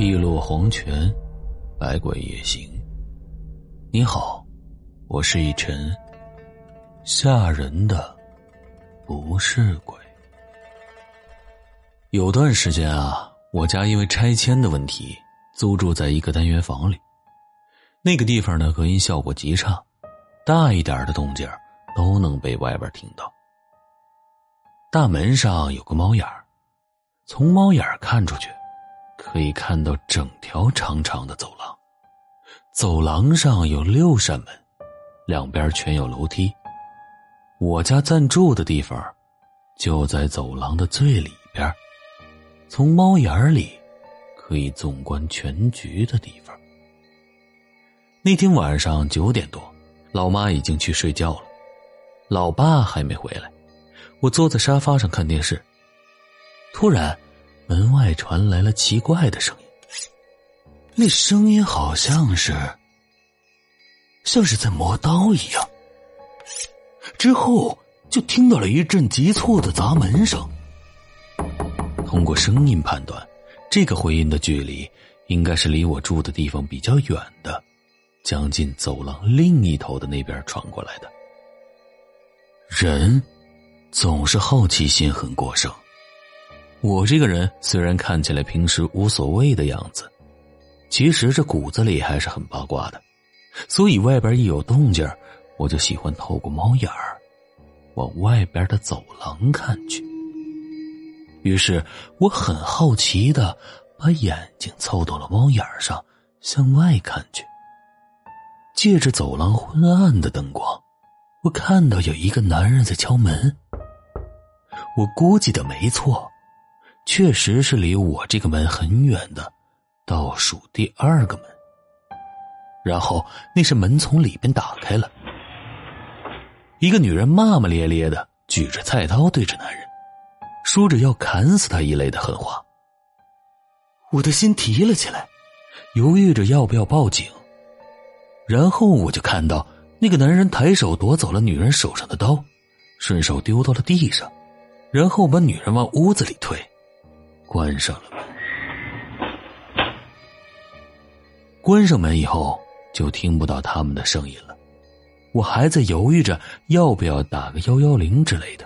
碧落黄泉，百鬼夜行。你好，我是一尘。吓人的不是鬼。有段时间啊，我家因为拆迁的问题，租住在一个单元房里。那个地方的，隔音效果极差，大一点的动静都能被外边听到。大门上有个猫眼儿，从猫眼看出去，可以看到整条长长的走廊。走廊上有六扇门，两边全有楼梯。我家暂住的地方就在走廊的最里边，从猫眼里可以纵观全局的地方。那天晚上九点多，老妈已经去睡觉了，老爸还没回来。我坐在沙发上看电视，突然，门外传来了奇怪的声音。那声音好像是，像是在磨刀一样。之后就听到了一阵急促的砸门声。通过声音判断，这个回音的距离应该是离我住的地方比较远的，将近走廊另一头的那边传过来的。人。总是好奇心很过剩。我这个人虽然看起来平时无所谓的样子，其实这骨子里还是很八卦的。所以外边一有动静，我就喜欢透过猫眼儿往外边的走廊看去。于是我很好奇的把眼睛凑到了猫眼上，向外看去。借着走廊昏暗的灯光，我看到有一个男人在敲门。我估计的没错，确实是离我这个门很远的倒数第二个门。然后那扇门从里边打开了，一个女人骂骂咧咧的举着菜刀对着男人，说着要砍死他一类的狠话。我的心提了起来，犹豫着要不要报警。然后我就看到那个男人抬手夺走了女人手上的刀，顺手丢到了地上。然后把女人往屋子里推，关上了门。关上门以后，就听不到他们的声音了。我还在犹豫着要不要打个幺幺零之类的，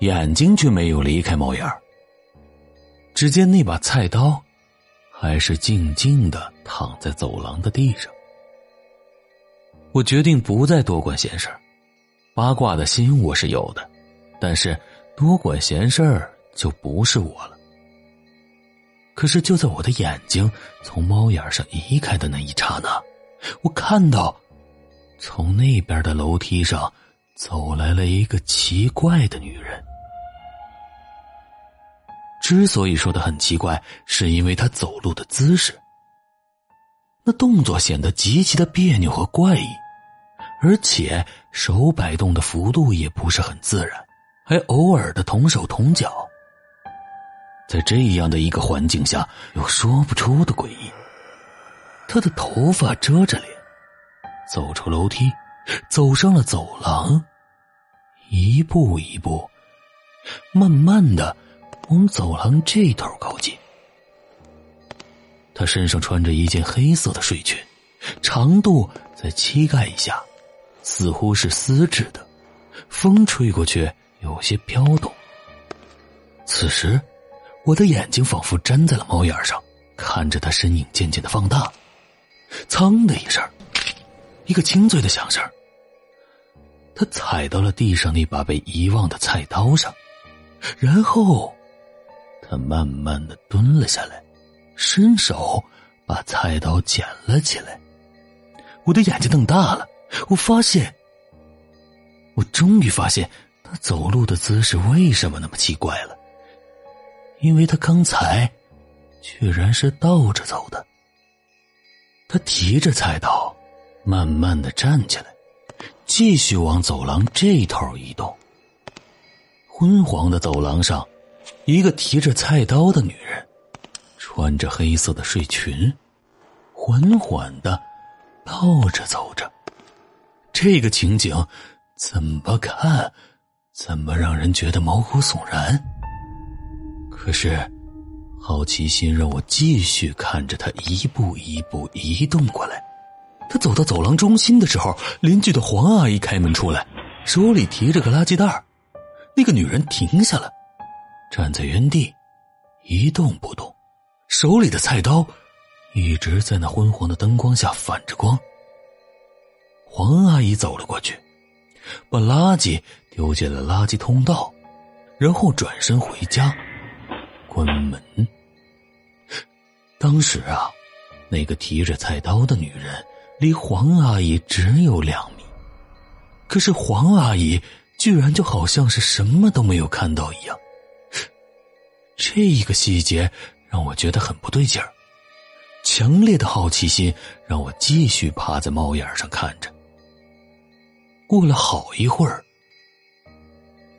眼睛却没有离开猫眼儿。只见那把菜刀，还是静静的躺在走廊的地上。我决定不再多管闲事八卦的心我是有的，但是。多管闲事儿就不是我了。可是就在我的眼睛从猫眼上移开的那一刹那，我看到，从那边的楼梯上走来了一个奇怪的女人。之所以说的很奇怪，是因为她走路的姿势，那动作显得极其的别扭和怪异，而且手摆动的幅度也不是很自然。还偶尔的同手同脚，在这样的一个环境下，有说不出的诡异。他的头发遮着脸，走出楼梯，走上了走廊，一步一步，慢慢的往走廊这头靠近。他身上穿着一件黑色的睡裙，长度在膝盖以下，似乎是丝质的，风吹过去。有些飘动。此时，我的眼睛仿佛粘在了猫眼上，看着他身影渐渐的放大。噌的一声，一个清脆的响声。他踩到了地上那把被遗忘的菜刀上，然后，他慢慢的蹲了下来，伸手把菜刀捡了起来。我的眼睛瞪大了，我发现，我终于发现。他走路的姿势为什么那么奇怪了？因为他刚才居然是倒着走的。他提着菜刀，慢慢的站起来，继续往走廊这头移动。昏黄的走廊上，一个提着菜刀的女人，穿着黑色的睡裙，缓缓的倒着走着。这个情景，怎么看？怎么让人觉得毛骨悚然？可是，好奇心让我继续看着他一步一步移动过来。他走到走廊中心的时候，邻居的黄阿姨开门出来，手里提着个垃圾袋那个女人停下了，站在原地，一动不动，手里的菜刀一直在那昏黄的灯光下反着光。黄阿姨走了过去，把垃圾丢进了垃圾通道，然后转身回家，关门。当时啊，那个提着菜刀的女人离黄阿姨只有两米，可是黄阿姨居然就好像是什么都没有看到一样。这一个细节让我觉得很不对劲儿，强烈的好奇心让我继续趴在猫眼上看着。过了好一会儿，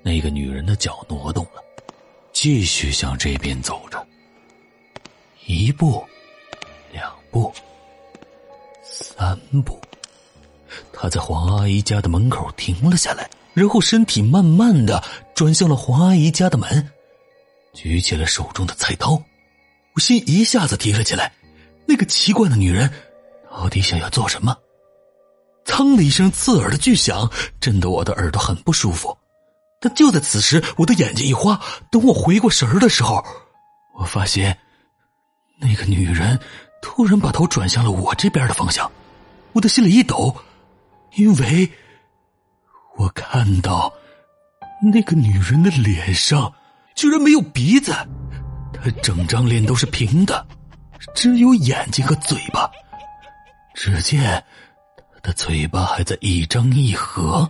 那个女人的脚挪动了，继续向这边走着。一步，两步，三步，他在黄阿姨家的门口停了下来，然后身体慢慢的转向了黄阿姨家的门，举起了手中的菜刀。我心一下子提了起来，那个奇怪的女人到底想要做什么？噌的一声刺耳的巨响，震得我的耳朵很不舒服。但就在此时，我的眼睛一花，等我回过神儿的时候，我发现那个女人突然把头转向了我这边的方向。我的心里一抖，因为我看到那个女人的脸上居然没有鼻子，她整张脸都是平的，只有眼睛和嘴巴。只见她。的嘴巴还在一张一合，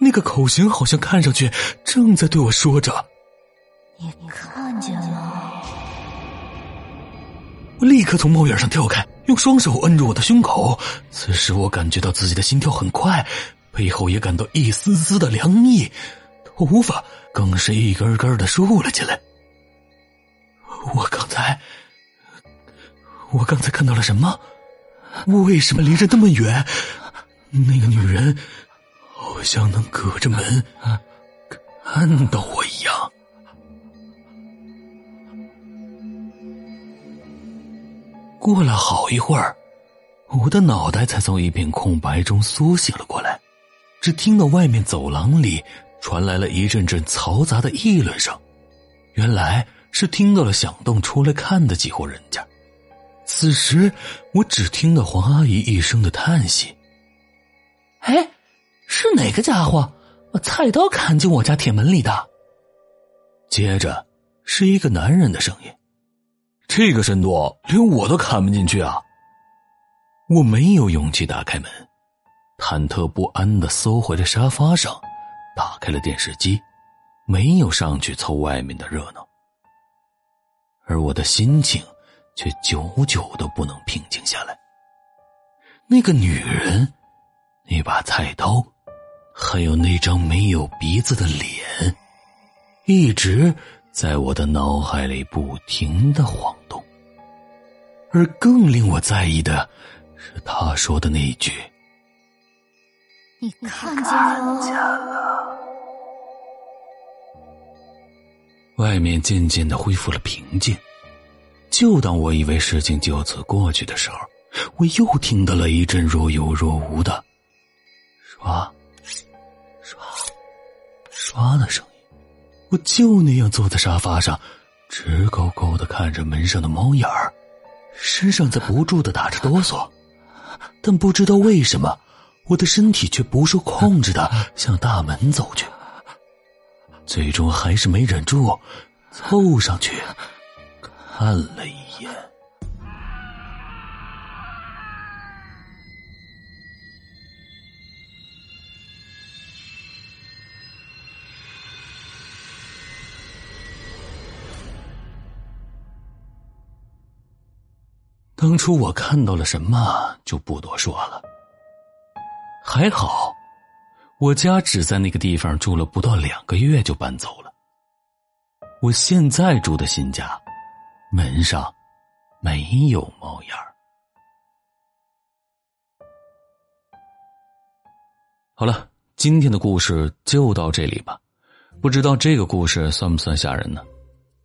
那个口型好像看上去正在对我说着：“你看见了。”我立刻从猫眼上跳开，用双手摁住我的胸口。此时我感觉到自己的心跳很快，背后也感到一丝丝的凉意，头发更是一根根的竖了起来。我刚才，我刚才看到了什么？为什么离着那么远？那个女人好像能隔着门看到我一样。过了好一会儿，我的脑袋才从一片空白中苏醒了过来，只听到外面走廊里传来了一阵阵嘈杂的议论声，原来是听到了响动出来看的几户人家。此时，我只听到黄阿姨一声的叹息：“哎，是哪个家伙把菜刀砍进我家铁门里的？”接着是一个男人的声音：“这个深度，连我都砍不进去啊！”我没有勇气打开门，忐忑不安的缩回了沙发上，打开了电视机，没有上去凑外面的热闹，而我的心情。却久久都不能平静下来。那个女人，那把菜刀，还有那张没有鼻子的脸，一直在我的脑海里不停的晃动。而更令我在意的，是他说的那一句：“你看见了。”外面渐渐的恢复了平静。就当我以为事情就此过去的时候，我又听到了一阵若有若无的刷、刷、刷的声音。我就那样坐在沙发上，直勾勾的看着门上的猫眼儿，身上在不住的打着哆嗦。但不知道为什么，我的身体却不受控制的向大门走去。最终还是没忍住，凑上去。看了一眼，当初我看到了什么就不多说了。还好，我家只在那个地方住了不到两个月就搬走了。我现在住的新家。门上没有猫眼儿。好了，今天的故事就到这里吧。不知道这个故事算不算吓人呢？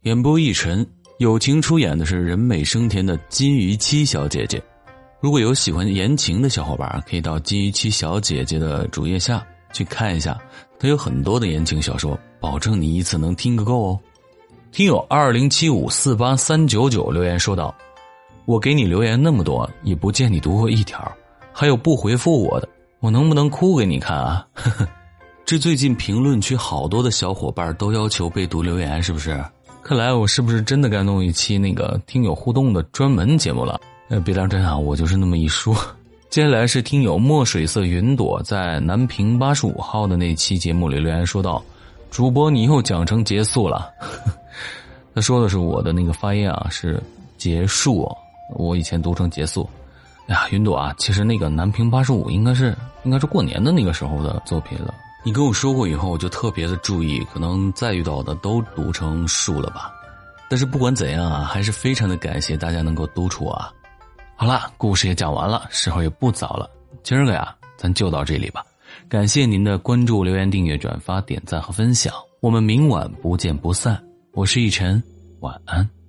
演播一晨，友情出演的是人美声甜的金鱼七小姐姐。如果有喜欢言情的小伙伴，可以到金鱼七小姐姐的主页下去看一下，她有很多的言情小说，保证你一次能听个够哦。听友二零七五四八三九九留言说道：“我给你留言那么多，也不见你读过一条，还有不回复我的，我能不能哭给你看啊？”呵呵。这最近评论区好多的小伙伴都要求被读留言，是不是？看来我是不是真的该弄一期那个听友互动的专门节目了？呃，别当真啊，我就是那么一说。接下来是听友墨水色云朵在南平八十五号的那期节目里留言说道：“主播你又讲成结束了。” 他说的是我的那个发音啊是结束，我以前读成结束。哎呀，云朵啊，其实那个南平八十五应该是应该是过年的那个时候的作品了。你跟我说过以后，我就特别的注意，可能再遇到的都读成树了吧。但是不管怎样啊，还是非常的感谢大家能够督促啊。好了，故事也讲完了，时候也不早了，今儿个呀，咱就到这里吧。感谢您的关注、留言、订阅、转发、点赞和分享，我们明晚不见不散。我是逸晨，晚安。